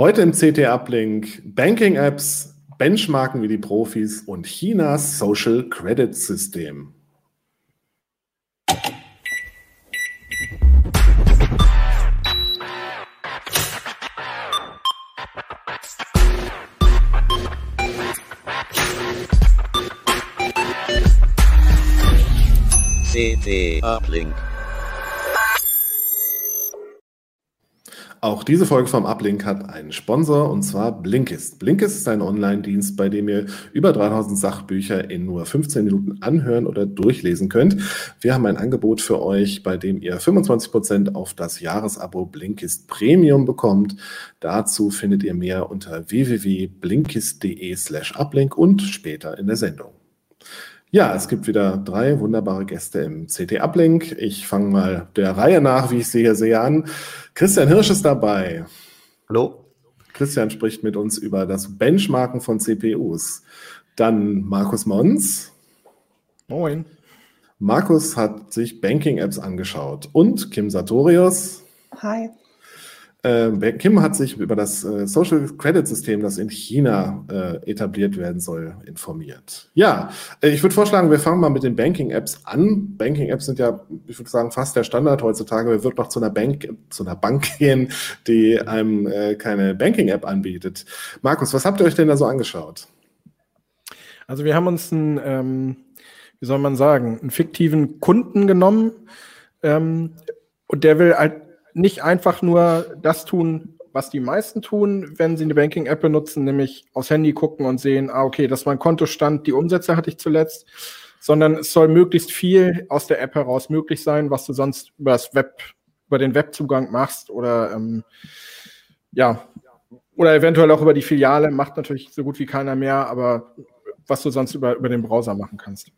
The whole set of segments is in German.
Heute im CT-Uplink Banking-Apps, Benchmarken wie die Profis und Chinas Social Credit System. CT Uplink. Auch diese Folge vom Uplink hat einen Sponsor und zwar Blinkist. Blinkist ist ein Online-Dienst, bei dem ihr über 3000 Sachbücher in nur 15 Minuten anhören oder durchlesen könnt. Wir haben ein Angebot für euch, bei dem ihr 25% auf das Jahresabo Blinkist Premium bekommt. Dazu findet ihr mehr unter www.blinkist.de slash uplink und später in der Sendung. Ja, es gibt wieder drei wunderbare Gäste im CT Uplink. Ich fange mal der Reihe nach, wie ich sie hier sehe, an. Christian Hirsch ist dabei. Hallo. Christian spricht mit uns über das Benchmarken von CPUs. Dann Markus Mons. Moin. Markus hat sich Banking-Apps angeschaut. Und Kim Sartorius. Hi. Äh, Kim hat sich über das äh, Social Credit System, das in China äh, etabliert werden soll, informiert. Ja, äh, ich würde vorschlagen, wir fangen mal mit den Banking-Apps an. Banking-Apps sind ja, ich würde sagen, fast der Standard heutzutage. Wir wird noch zu einer Bank, zu einer Bank gehen, die einem keine Banking-App anbietet. Markus, was habt ihr euch denn da so angeschaut? Also wir haben uns einen, ähm, wie soll man sagen, einen fiktiven Kunden genommen ähm, und der will halt nicht einfach nur das tun, was die meisten tun, wenn sie eine Banking-App benutzen, nämlich aufs Handy gucken und sehen, ah, okay, das ist mein Kontostand, die Umsätze hatte ich zuletzt, sondern es soll möglichst viel aus der App heraus möglich sein, was du sonst über das Web, über den Webzugang machst oder ähm, ja, oder eventuell auch über die Filiale, macht natürlich so gut wie keiner mehr, aber was du sonst über, über den Browser machen kannst.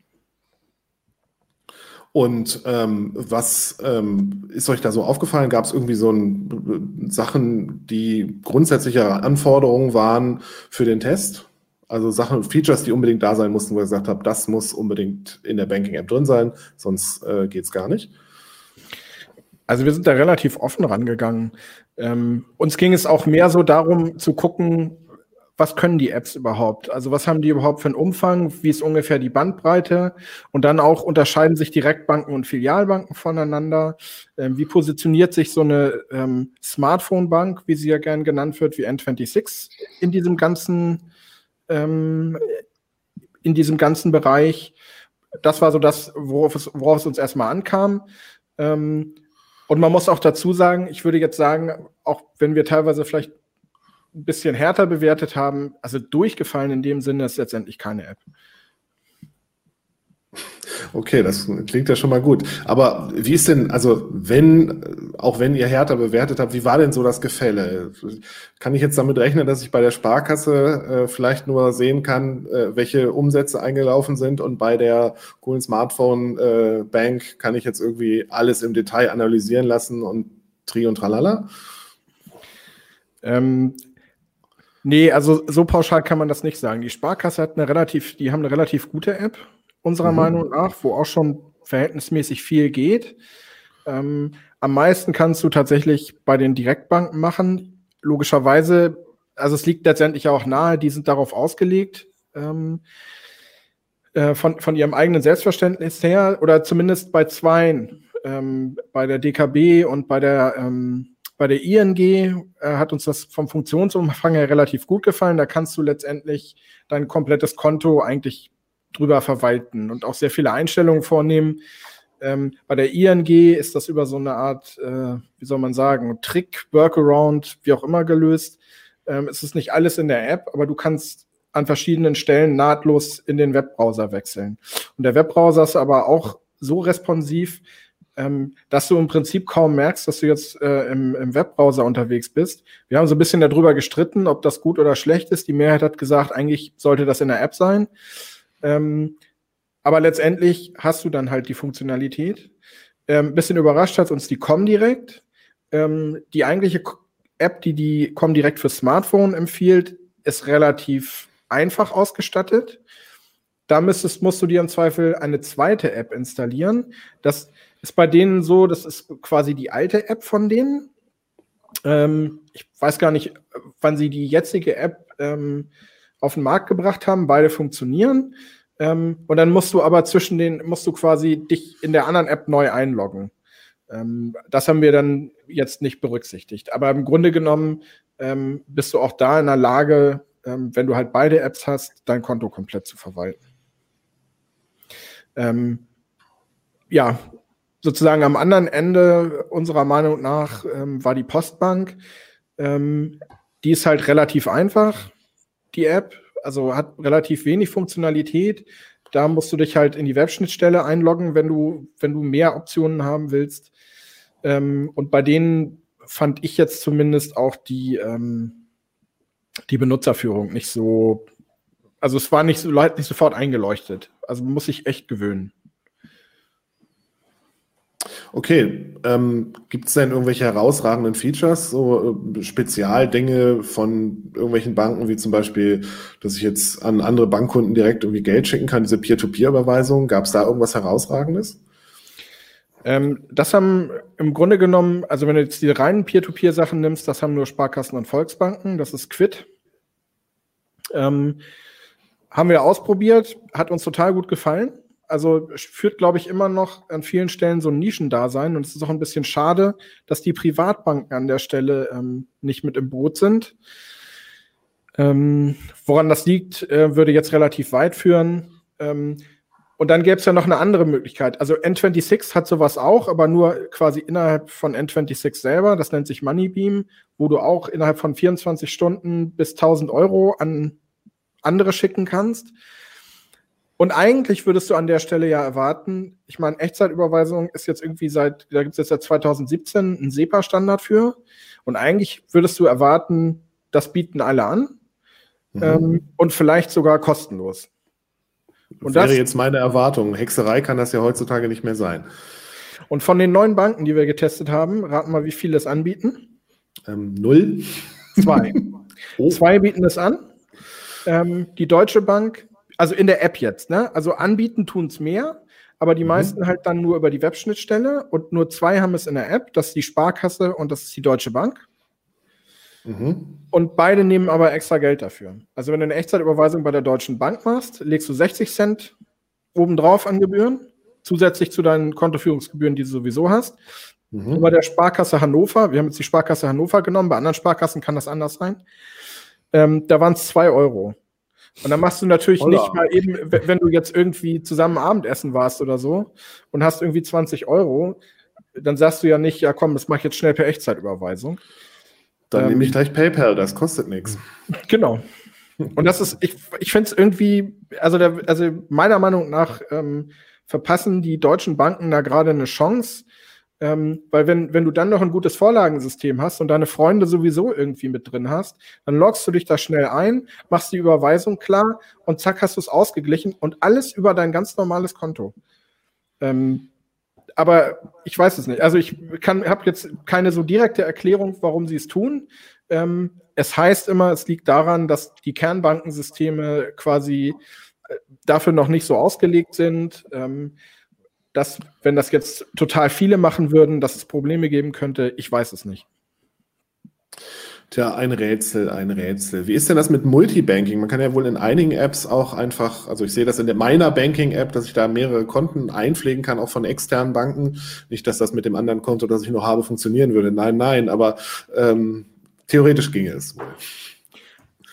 Und ähm, was ähm, ist euch da so aufgefallen? Gab es irgendwie so ein, Sachen, die grundsätzliche Anforderungen waren für den Test? Also Sachen, Features, die unbedingt da sein mussten, wo ihr gesagt habt, das muss unbedingt in der Banking-App drin sein, sonst äh, geht es gar nicht. Also wir sind da relativ offen rangegangen. Ähm, uns ging es auch mehr so darum zu gucken, was können die Apps überhaupt? Also was haben die überhaupt für einen Umfang? Wie ist ungefähr die Bandbreite? Und dann auch unterscheiden sich Direktbanken und Filialbanken voneinander. Ähm, wie positioniert sich so eine ähm, Smartphone-Bank, wie sie ja gern genannt wird, wie N26 in diesem ganzen, ähm, in diesem ganzen Bereich? Das war so das, worauf es, worauf es uns erstmal ankam. Ähm, und man muss auch dazu sagen, ich würde jetzt sagen, auch wenn wir teilweise vielleicht ein bisschen härter bewertet haben. Also durchgefallen in dem Sinne ist letztendlich keine App. Okay, das klingt ja schon mal gut. Aber wie ist denn, also wenn, auch wenn ihr härter bewertet habt, wie war denn so das Gefälle? Kann ich jetzt damit rechnen, dass ich bei der Sparkasse äh, vielleicht nur sehen kann, äh, welche Umsätze eingelaufen sind und bei der coolen Smartphone äh, Bank kann ich jetzt irgendwie alles im Detail analysieren lassen und Tri und Tralala? Ähm, Nee, also so pauschal kann man das nicht sagen. Die Sparkasse hat eine relativ, die haben eine relativ gute App, unserer mhm. Meinung nach, wo auch schon verhältnismäßig viel geht. Ähm, am meisten kannst du tatsächlich bei den Direktbanken machen. Logischerweise, also es liegt letztendlich auch nahe, die sind darauf ausgelegt, ähm, äh, von, von ihrem eigenen Selbstverständnis her, oder zumindest bei zweien, ähm, bei der DKB und bei der ähm, bei der ING äh, hat uns das vom Funktionsumfang her relativ gut gefallen. Da kannst du letztendlich dein komplettes Konto eigentlich drüber verwalten und auch sehr viele Einstellungen vornehmen. Ähm, bei der ING ist das über so eine Art, äh, wie soll man sagen, Trick, Workaround, wie auch immer gelöst. Ähm, es ist nicht alles in der App, aber du kannst an verschiedenen Stellen nahtlos in den Webbrowser wechseln. Und der Webbrowser ist aber auch so responsiv, ähm, dass du im Prinzip kaum merkst, dass du jetzt äh, im, im, Webbrowser unterwegs bist. Wir haben so ein bisschen darüber gestritten, ob das gut oder schlecht ist. Die Mehrheit hat gesagt, eigentlich sollte das in der App sein. Ähm, aber letztendlich hast du dann halt die Funktionalität. Ähm, bisschen überrascht hat uns die Comdirect. Ähm, die eigentliche App, die die Comdirect für Smartphone empfiehlt, ist relativ einfach ausgestattet. Da müsstest, musst du dir im Zweifel eine zweite App installieren. Das ist bei denen so, das ist quasi die alte App von denen. Ähm, ich weiß gar nicht, wann sie die jetzige App ähm, auf den Markt gebracht haben. Beide funktionieren. Ähm, und dann musst du aber zwischen den, musst du quasi dich in der anderen App neu einloggen. Ähm, das haben wir dann jetzt nicht berücksichtigt. Aber im Grunde genommen ähm, bist du auch da in der Lage, ähm, wenn du halt beide Apps hast, dein Konto komplett zu verwalten. Ja, sozusagen am anderen Ende unserer Meinung nach ähm, war die Postbank. Ähm, die ist halt relativ einfach, die App, also hat relativ wenig Funktionalität. Da musst du dich halt in die Webschnittstelle einloggen, wenn du, wenn du mehr Optionen haben willst. Ähm, und bei denen fand ich jetzt zumindest auch die, ähm, die Benutzerführung nicht so, also es war nicht so nicht sofort eingeleuchtet. Also muss ich echt gewöhnen. Okay, ähm, gibt es denn irgendwelche herausragenden Features, so äh, Spezialdinge von irgendwelchen Banken, wie zum Beispiel, dass ich jetzt an andere Bankkunden direkt irgendwie Geld schicken kann, diese Peer-to-Peer-Überweisung? Gab es da irgendwas Herausragendes? Ähm, das haben im Grunde genommen, also wenn du jetzt die reinen Peer-to-Peer-Sachen nimmst, das haben nur Sparkassen und Volksbanken, das ist Quid. Ähm, haben wir ausprobiert, hat uns total gut gefallen. Also führt, glaube ich, immer noch an vielen Stellen so ein Nischendasein. Und es ist auch ein bisschen schade, dass die Privatbanken an der Stelle ähm, nicht mit im Boot sind. Ähm, woran das liegt, äh, würde jetzt relativ weit führen. Ähm, und dann gäbe es ja noch eine andere Möglichkeit. Also N26 hat sowas auch, aber nur quasi innerhalb von N26 selber. Das nennt sich Moneybeam, wo du auch innerhalb von 24 Stunden bis 1000 Euro an andere schicken kannst. Und eigentlich würdest du an der Stelle ja erwarten, ich meine, Echtzeitüberweisung ist jetzt irgendwie seit, da gibt es jetzt seit 2017 einen SEPA-Standard für. Und eigentlich würdest du erwarten, das bieten alle an. Mhm. Ähm, und vielleicht sogar kostenlos. Und das wäre jetzt meine Erwartung. Hexerei kann das ja heutzutage nicht mehr sein. Und von den neun Banken, die wir getestet haben, raten mal, wie viele es anbieten? Ähm, null. Zwei. oh. Zwei bieten es an. Ähm, die Deutsche Bank, also in der App jetzt, ne? Also anbieten tun es mehr, aber die mhm. meisten halt dann nur über die Webschnittstelle und nur zwei haben es in der App. Das ist die Sparkasse und das ist die Deutsche Bank. Mhm. Und beide nehmen aber extra Geld dafür. Also wenn du eine Echtzeitüberweisung bei der Deutschen Bank machst, legst du 60 Cent obendrauf an Gebühren, zusätzlich zu deinen Kontoführungsgebühren, die du sowieso hast. Mhm. Und bei der Sparkasse Hannover, wir haben jetzt die Sparkasse Hannover genommen, bei anderen Sparkassen kann das anders sein, ähm, da waren es 2 Euro. Und dann machst du natürlich Holla. nicht mal eben, wenn du jetzt irgendwie zusammen Abendessen warst oder so und hast irgendwie 20 Euro, dann sagst du ja nicht, ja komm, das mache ich jetzt schnell per Echtzeitüberweisung. Dann ähm, nehme ich gleich PayPal, das kostet nichts. Genau. Und das ist, ich, ich finde es irgendwie, also, der, also meiner Meinung nach ähm, verpassen die deutschen Banken da gerade eine Chance, ähm, weil wenn, wenn du dann noch ein gutes Vorlagensystem hast und deine Freunde sowieso irgendwie mit drin hast, dann loggst du dich da schnell ein, machst die Überweisung klar und zack hast du es ausgeglichen und alles über dein ganz normales Konto. Ähm, aber ich weiß es nicht. Also ich habe jetzt keine so direkte Erklärung, warum sie es tun. Ähm, es heißt immer, es liegt daran, dass die Kernbankensysteme quasi äh, dafür noch nicht so ausgelegt sind. Ähm, dass, wenn das jetzt total viele machen würden, dass es Probleme geben könnte, ich weiß es nicht. Tja, ein Rätsel, ein Rätsel. Wie ist denn das mit Multibanking? Man kann ja wohl in einigen Apps auch einfach, also ich sehe das in der meiner Banking-App, dass ich da mehrere Konten einpflegen kann, auch von externen Banken. Nicht, dass das mit dem anderen Konto, das ich noch habe, funktionieren würde. Nein, nein, aber ähm, theoretisch ginge es wohl.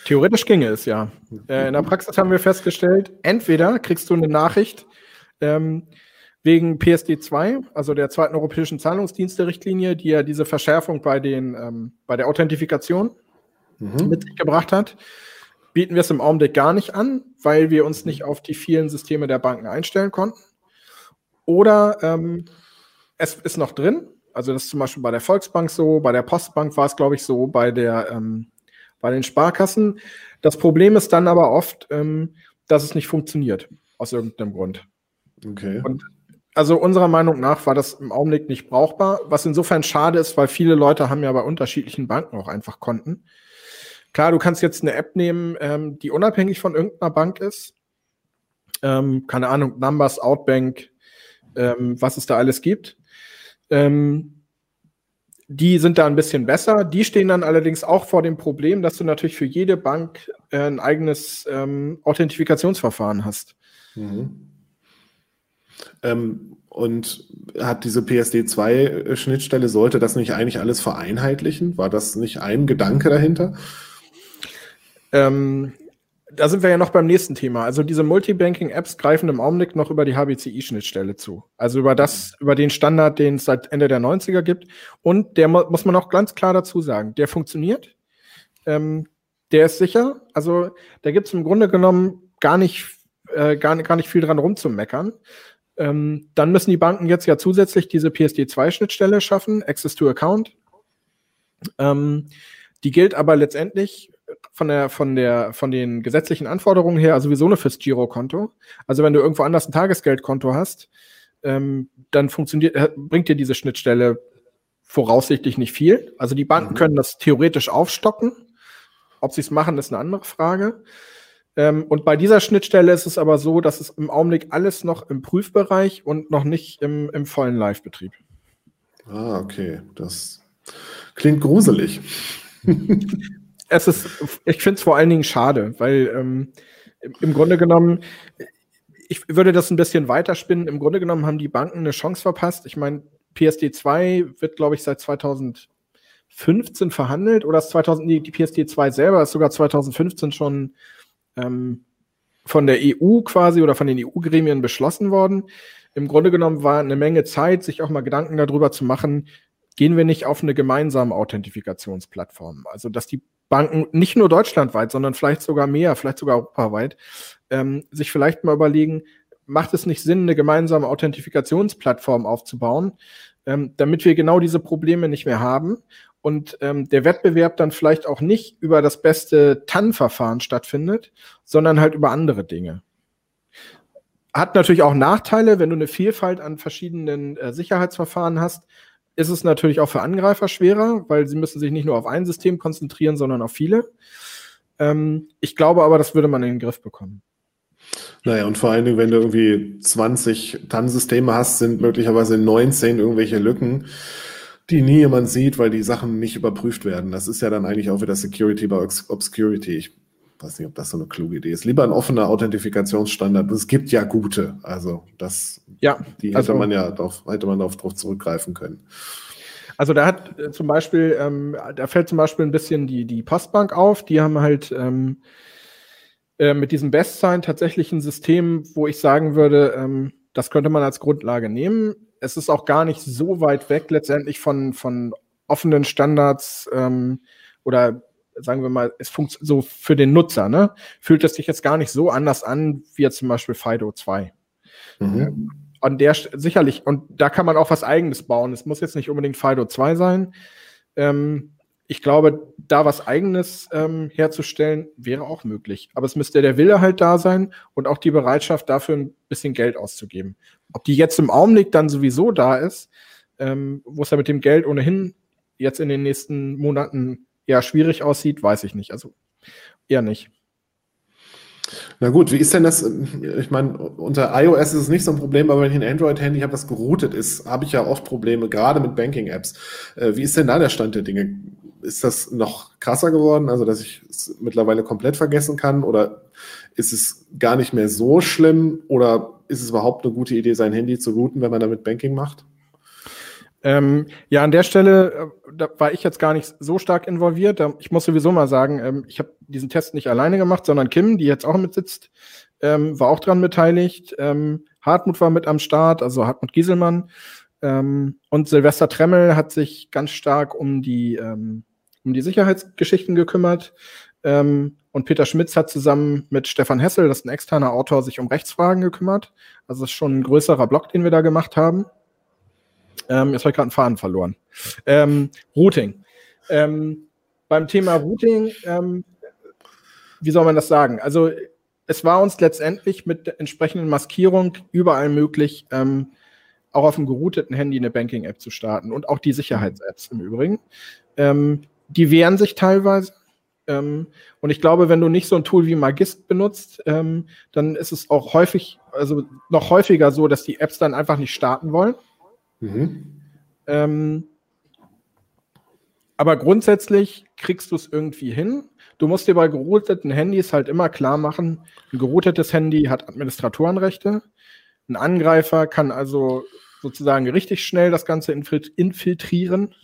Theoretisch ginge es, ja. Äh, in der Praxis haben wir festgestellt, entweder kriegst du eine Nachricht, ähm, wegen PSD2, also der zweiten europäischen Zahlungsdienste-Richtlinie, die ja diese Verschärfung bei, den, ähm, bei der Authentifikation mhm. mit sich gebracht hat, bieten wir es im Augenblick gar nicht an, weil wir uns nicht auf die vielen Systeme der Banken einstellen konnten. Oder ähm, es ist noch drin, also das ist zum Beispiel bei der Volksbank so, bei der Postbank war es, glaube ich, so, bei, der, ähm, bei den Sparkassen. Das Problem ist dann aber oft, ähm, dass es nicht funktioniert, aus irgendeinem Grund. Okay. Und also unserer Meinung nach war das im Augenblick nicht brauchbar, was insofern schade ist, weil viele Leute haben ja bei unterschiedlichen Banken auch einfach Konten. Klar, du kannst jetzt eine App nehmen, ähm, die unabhängig von irgendeiner Bank ist. Ähm, keine Ahnung, Numbers, Outbank, ähm, was es da alles gibt. Ähm, die sind da ein bisschen besser. Die stehen dann allerdings auch vor dem Problem, dass du natürlich für jede Bank äh, ein eigenes ähm, Authentifikationsverfahren hast. Mhm. Ähm, und hat diese PSD2-Schnittstelle, sollte das nicht eigentlich alles vereinheitlichen? War das nicht ein Gedanke dahinter? Ähm, da sind wir ja noch beim nächsten Thema. Also diese Multibanking-Apps greifen im Augenblick noch über die HBCI-Schnittstelle zu. Also über das, über den Standard, den es seit Ende der 90er gibt. Und der muss man auch ganz klar dazu sagen, der funktioniert. Ähm, der ist sicher. Also da gibt es im Grunde genommen gar nicht, äh, gar, gar nicht viel dran rumzumeckern. Ähm, dann müssen die Banken jetzt ja zusätzlich diese PSD2-Schnittstelle schaffen, Access to Account. Ähm, die gilt aber letztendlich von der, von der, von den gesetzlichen Anforderungen her sowieso nur fürs Girokonto. Also wenn du irgendwo anders ein Tagesgeldkonto hast, ähm, dann funktioniert, äh, bringt dir diese Schnittstelle voraussichtlich nicht viel. Also die Banken mhm. können das theoretisch aufstocken. Ob sie es machen, ist eine andere Frage. Ähm, und bei dieser Schnittstelle ist es aber so, dass es im Augenblick alles noch im Prüfbereich und noch nicht im, im vollen Live-Betrieb. Ah, okay. Das klingt gruselig. es ist, ich finde es vor allen Dingen schade, weil ähm, im Grunde genommen, ich würde das ein bisschen weiterspinnen. Im Grunde genommen haben die Banken eine Chance verpasst. Ich meine, PSD 2 wird, glaube ich, seit 2015 verhandelt oder ist 2000, die, die PSD 2 selber ist sogar 2015 schon ähm, von der EU quasi oder von den EU-Gremien beschlossen worden. Im Grunde genommen war eine Menge Zeit, sich auch mal Gedanken darüber zu machen, gehen wir nicht auf eine gemeinsame Authentifikationsplattform? Also, dass die Banken nicht nur deutschlandweit, sondern vielleicht sogar mehr, vielleicht sogar europaweit, ähm, sich vielleicht mal überlegen, macht es nicht Sinn, eine gemeinsame Authentifikationsplattform aufzubauen, ähm, damit wir genau diese Probleme nicht mehr haben und ähm, der Wettbewerb dann vielleicht auch nicht über das beste TAN-Verfahren stattfindet, sondern halt über andere Dinge. Hat natürlich auch Nachteile, wenn du eine Vielfalt an verschiedenen äh, Sicherheitsverfahren hast, ist es natürlich auch für Angreifer schwerer, weil sie müssen sich nicht nur auf ein System konzentrieren, sondern auf viele. Ähm, ich glaube aber, das würde man in den Griff bekommen. Naja, und vor allen Dingen, wenn du irgendwie 20 TAN-Systeme hast, sind möglicherweise 19 irgendwelche Lücken, die nie jemand sieht, weil die Sachen nicht überprüft werden. Das ist ja dann eigentlich auch wieder Security by Obscurity. Ich weiß nicht, ob das so eine kluge Idee ist. Lieber ein offener Authentifikationsstandard. Es gibt ja gute. Also das, ja, die hätte also, man ja darauf, hätte man darauf zurückgreifen können. Also da hat äh, zum Beispiel, ähm, da fällt zum Beispiel ein bisschen die, die Postbank auf. Die haben halt ähm, äh, mit diesem Best-Sign tatsächlich ein System, wo ich sagen würde, ähm, das könnte man als Grundlage nehmen. Es ist auch gar nicht so weit weg letztendlich von, von offenen Standards ähm, oder sagen wir mal, es funktioniert so für den Nutzer, ne, fühlt es sich jetzt gar nicht so anders an wie jetzt zum Beispiel Fido 2. Mhm. Ähm, an der sicherlich, und da kann man auch was eigenes bauen. Es muss jetzt nicht unbedingt Fido 2 sein. Ähm, ich glaube, da was eigenes ähm, herzustellen, wäre auch möglich. Aber es müsste der Wille halt da sein und auch die Bereitschaft, dafür ein bisschen Geld auszugeben. Ob die jetzt im Augenblick dann sowieso da ist, ähm, wo es ja mit dem Geld ohnehin jetzt in den nächsten Monaten eher schwierig aussieht, weiß ich nicht. Also eher nicht. Na gut, wie ist denn das? Ich meine, unter iOS ist es nicht so ein Problem, aber wenn ich ein Android-Handy habe, das geroutet ist, habe ich ja oft Probleme, gerade mit Banking-Apps. Äh, wie ist denn da der Stand der Dinge? Ist das noch krasser geworden, also dass ich es mittlerweile komplett vergessen kann? Oder ist es gar nicht mehr so schlimm? Oder ist es überhaupt eine gute Idee, sein Handy zu routen, wenn man damit Banking macht? Ähm, ja, an der Stelle äh, da war ich jetzt gar nicht so stark involviert. Ich muss sowieso mal sagen, ähm, ich habe diesen Test nicht alleine gemacht, sondern Kim, die jetzt auch mit sitzt, ähm, war auch dran beteiligt. Ähm, Hartmut war mit am Start, also Hartmut Gieselmann. Ähm, und Silvester Tremmel hat sich ganz stark um die, ähm, um die Sicherheitsgeschichten gekümmert. Ähm, und Peter Schmitz hat zusammen mit Stefan Hessel, das ist ein externer Autor, sich um Rechtsfragen gekümmert. Also das ist schon ein größerer Block, den wir da gemacht haben. Ähm, jetzt habe ich gerade einen Faden verloren. Ähm, Routing. Ähm, beim Thema Routing, ähm, wie soll man das sagen? Also es war uns letztendlich mit der entsprechenden Maskierung überall möglich, ähm, auch auf dem gerouteten Handy eine Banking-App zu starten und auch die Sicherheits-Apps im Übrigen. Ähm, die wehren sich teilweise. Ähm, und ich glaube, wenn du nicht so ein Tool wie Magist benutzt, ähm, dann ist es auch häufig, also noch häufiger so, dass die Apps dann einfach nicht starten wollen. Mhm. Ähm, aber grundsätzlich kriegst du es irgendwie hin. Du musst dir bei gerouteten Handys halt immer klar machen, ein geroutetes Handy hat Administratorenrechte. Ein Angreifer kann also sozusagen richtig schnell das Ganze infiltrieren.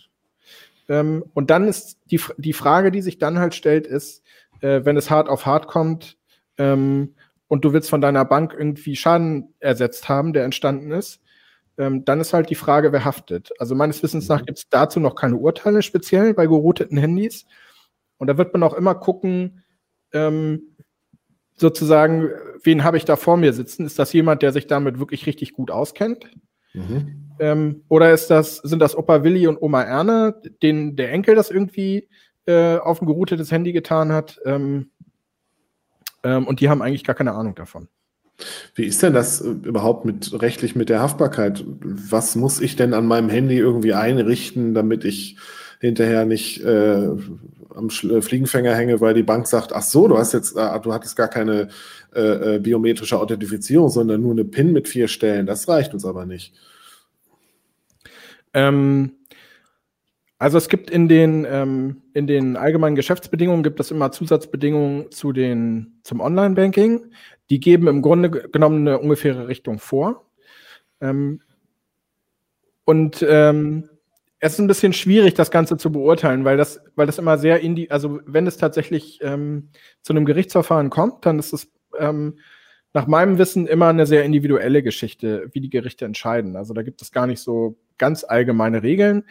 Ähm, und dann ist die, die Frage, die sich dann halt stellt, ist, äh, wenn es hart auf hart kommt ähm, und du willst von deiner Bank irgendwie Schaden ersetzt haben, der entstanden ist, ähm, dann ist halt die Frage, wer haftet. Also meines Wissens nach mhm. gibt es dazu noch keine Urteile speziell bei gerouteten Handys. Und da wird man auch immer gucken, ähm, sozusagen, wen habe ich da vor mir sitzen? Ist das jemand, der sich damit wirklich richtig gut auskennt? Mhm. Ähm, oder ist das, sind das Opa Willi und Oma Erne, denen der Enkel das irgendwie äh, auf ein geroutetes Handy getan hat? Ähm, ähm, und die haben eigentlich gar keine Ahnung davon. Wie ist denn das äh, überhaupt mit rechtlich mit der Haftbarkeit? Was muss ich denn an meinem Handy irgendwie einrichten, damit ich hinterher nicht äh, am äh, Fliegenfänger hänge, weil die Bank sagt, ach so, du hast jetzt, äh, du hattest gar keine äh, äh, biometrische Authentifizierung, sondern nur eine PIN mit vier Stellen. Das reicht uns aber nicht. Ähm, also es gibt in den, ähm, in den allgemeinen Geschäftsbedingungen gibt es immer Zusatzbedingungen zu den, zum Online-Banking. Die geben im Grunde genommen eine ungefähre Richtung vor. Ähm, und ähm, es ist ein bisschen schwierig, das Ganze zu beurteilen, weil das, weil das immer sehr indi also wenn es tatsächlich ähm, zu einem Gerichtsverfahren kommt, dann ist es ähm, nach meinem Wissen immer eine sehr individuelle Geschichte, wie die Gerichte entscheiden. Also da gibt es gar nicht so ganz allgemeine Regeln.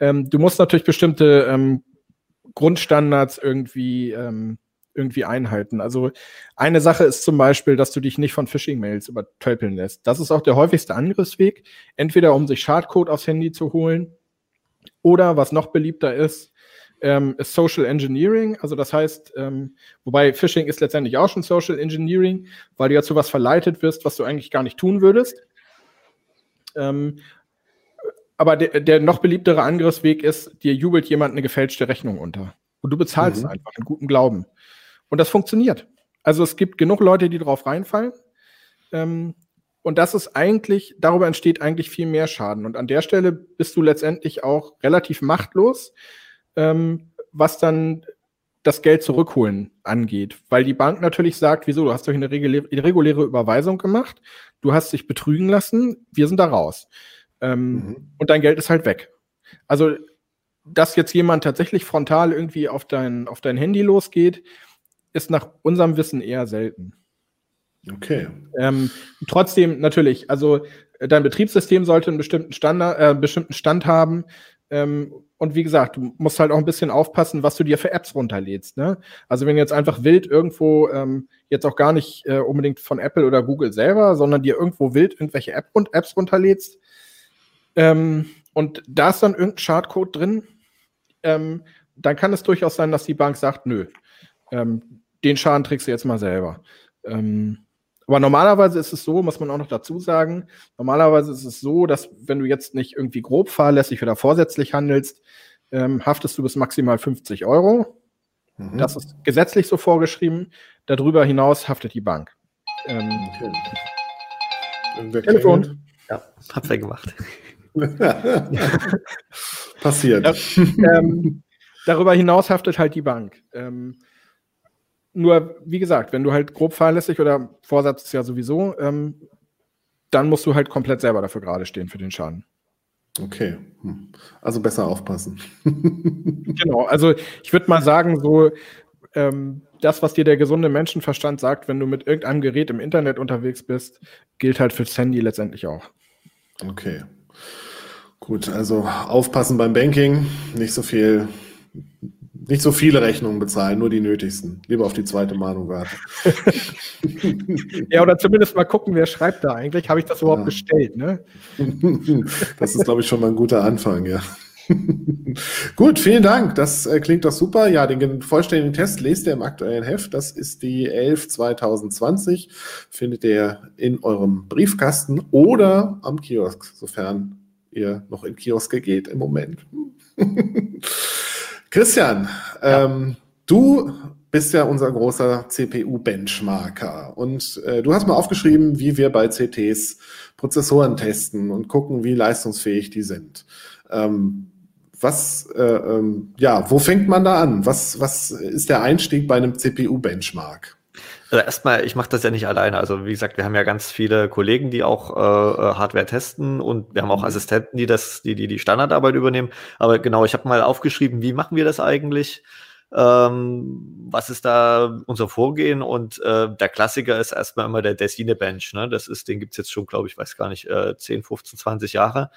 Ähm, du musst natürlich bestimmte ähm, Grundstandards irgendwie, ähm, irgendwie einhalten. Also eine Sache ist zum Beispiel, dass du dich nicht von Phishing-Mails übertölpeln lässt. Das ist auch der häufigste Angriffsweg, entweder um sich Schadcode aufs Handy zu holen oder was noch beliebter ist, ähm, ist Social Engineering. Also das heißt, ähm, wobei Phishing ist letztendlich auch schon Social Engineering, weil du ja zu was verleitet wirst, was du eigentlich gar nicht tun würdest. Ähm, aber der, der, noch beliebtere Angriffsweg ist, dir jubelt jemand eine gefälschte Rechnung unter. Und du bezahlst mhm. einfach in gutem Glauben. Und das funktioniert. Also es gibt genug Leute, die drauf reinfallen. Ähm, und das ist eigentlich, darüber entsteht eigentlich viel mehr Schaden. Und an der Stelle bist du letztendlich auch relativ machtlos, ähm, was dann das Geld zurückholen angeht. Weil die Bank natürlich sagt, wieso, du hast doch eine reguläre Überweisung gemacht, du hast dich betrügen lassen, wir sind da raus. Ähm, mhm. Und dein Geld ist halt weg. Also, dass jetzt jemand tatsächlich frontal irgendwie auf dein, auf dein Handy losgeht, ist nach unserem Wissen eher selten. Okay. Ähm, trotzdem natürlich, also äh, dein Betriebssystem sollte einen bestimmten, Standard, äh, bestimmten Stand haben. Ähm, und wie gesagt, du musst halt auch ein bisschen aufpassen, was du dir für Apps runterlädst. Ne? Also wenn jetzt einfach wild irgendwo, ähm, jetzt auch gar nicht äh, unbedingt von Apple oder Google selber, sondern dir irgendwo wild irgendwelche App und Apps runterlädst ähm, und da ist dann irgendein Schadcode drin, ähm, dann kann es durchaus sein, dass die Bank sagt, nö, ähm, den Schaden trägst du jetzt mal selber. Ähm, aber normalerweise ist es so, muss man auch noch dazu sagen, normalerweise ist es so, dass wenn du jetzt nicht irgendwie grob fahrlässig oder vorsätzlich handelst, ähm, haftest du bis maximal 50 Euro. Mhm. Das ist gesetzlich so vorgeschrieben. Darüber hinaus haftet die Bank. Ähm, okay. Telefon. Ja, hat er gemacht. Passiert. Ja, ähm, darüber hinaus haftet halt die Bank. Ähm, nur, wie gesagt, wenn du halt grob fahrlässig oder Vorsatz ist ja sowieso, ähm, dann musst du halt komplett selber dafür gerade stehen für den Schaden. Okay, hm. also besser aufpassen. genau, also ich würde mal sagen, so ähm, das, was dir der gesunde Menschenverstand sagt, wenn du mit irgendeinem Gerät im Internet unterwegs bist, gilt halt fürs Handy letztendlich auch. Okay. Gut, also aufpassen beim Banking, nicht so viel nicht so viele Rechnungen bezahlen, nur die nötigsten. Lieber auf die zweite Mahnung warten. ja, oder zumindest mal gucken, wer schreibt da eigentlich. Habe ich das überhaupt ja. gestellt? Ne? das ist, glaube ich, schon mal ein guter Anfang, ja. Gut, vielen Dank. Das äh, klingt doch super. Ja, den vollständigen Test lest ihr im aktuellen Heft. Das ist die 11 2020. Findet ihr in eurem Briefkasten oder am Kiosk, sofern ihr noch in Kioske geht im Moment. Christian, ja. ähm, du bist ja unser großer CPU-Benchmarker und äh, du hast mal aufgeschrieben, wie wir bei CTs Prozessoren testen und gucken, wie leistungsfähig die sind. Ähm, Was, äh, ähm, ja, wo fängt man da an? Was, was ist der Einstieg bei einem CPU-Benchmark? Also erstmal, ich mache das ja nicht alleine. Also wie gesagt, wir haben ja ganz viele Kollegen, die auch äh, äh, Hardware testen und wir haben auch mhm. Assistenten, die das, die die, die Standardarbeit übernehmen. Aber genau, ich habe mal aufgeschrieben, wie machen wir das eigentlich? Ähm, was ist da unser Vorgehen? Und äh, der Klassiker ist erstmal immer der, der Cinebench. Ne? Das ist, den gibt's jetzt schon, glaube ich, weiß gar nicht, äh, 10, 15, 20 Jahre.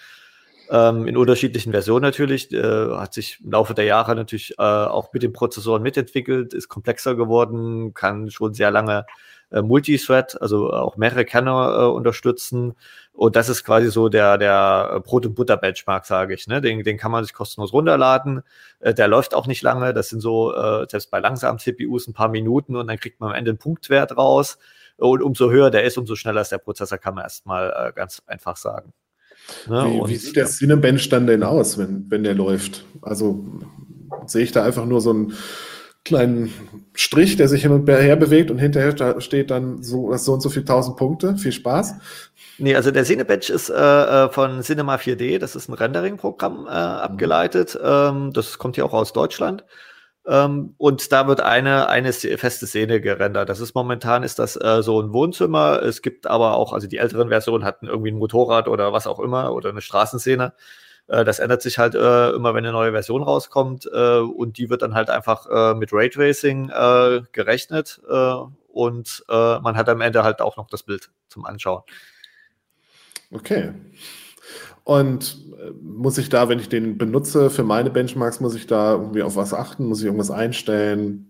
Ähm, in unterschiedlichen Versionen natürlich. Äh, hat sich im Laufe der Jahre natürlich äh, auch mit den Prozessoren mitentwickelt, ist komplexer geworden, kann schon sehr lange äh, Multithread, also auch mehrere Kerne äh, unterstützen. Und das ist quasi so der, der Brot- und Butter-Benchmark, sage ich. Ne? Den, den kann man sich kostenlos runterladen. Äh, der läuft auch nicht lange. Das sind so, äh, selbst bei langsamen CPUs, ein paar Minuten und dann kriegt man am Ende einen Punktwert raus. Und umso höher der ist, umso schneller ist der Prozessor, kann man erstmal äh, ganz einfach sagen. Ne? Wie, wie, sieht der Cinebench dann denn aus, wenn, wenn der läuft? Also sehe ich da einfach nur so einen kleinen Strich, der sich hin und her bewegt und hinterher steht dann so, so und so viel tausend Punkte. Viel Spaß. Nee, also der Cinebench ist äh, äh von Cinema 4D, das ist ein Rendering-Programm äh, abgeleitet. Ähm, das kommt ja auch aus Deutschland. Ähm, und da wird eine, eine feste Szene gerendert. Das ist momentan ist das äh, so ein Wohnzimmer. Es gibt aber auch, also die älteren Versionen hatten irgendwie ein Motorrad oder was auch immer oder eine Straßenszene. Äh, das ändert sich halt äh, immer, wenn eine neue Version rauskommt. Äh, und die wird dann halt einfach äh, mit Raytracing gerechnet. Und man hat am Ende halt auch noch das Bild zum Anschauen. Okay. Und äh, muss ich da, wenn ich den benutze für meine Benchmarks, muss ich da irgendwie auf was achten? Muss ich irgendwas einstellen?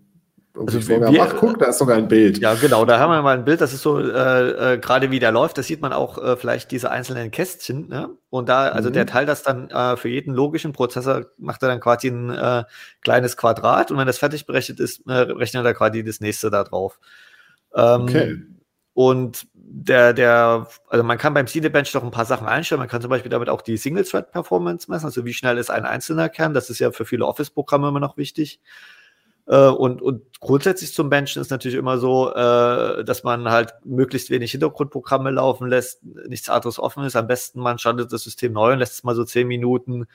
Also Vorgaben. Wir, Ach, guck, da ist sogar ein Bild. Ja, genau, da haben wir mal ein Bild, das ist so, äh, äh, gerade wie der läuft, da sieht man auch äh, vielleicht diese einzelnen Kästchen. Ne? Und da, also mhm. der teilt das dann äh, für jeden logischen Prozessor, macht er dann quasi ein äh, kleines Quadrat und wenn das fertig berechnet ist, rechnet er quasi das nächste da drauf. Ähm, okay. Und der, der, also man kann beim Cinebench doch ein paar Sachen einstellen. Man kann zum Beispiel damit auch die Single-Thread-Performance messen, also wie schnell ist ein einzelner Kern. Das ist ja für viele Office-Programme immer noch wichtig. Äh, und, und grundsätzlich zum Benchen ist natürlich immer so, äh, dass man halt möglichst wenig Hintergrundprogramme laufen lässt, nichts anderes offen ist. Am besten man schaltet das System neu und lässt es mal so zehn Minuten,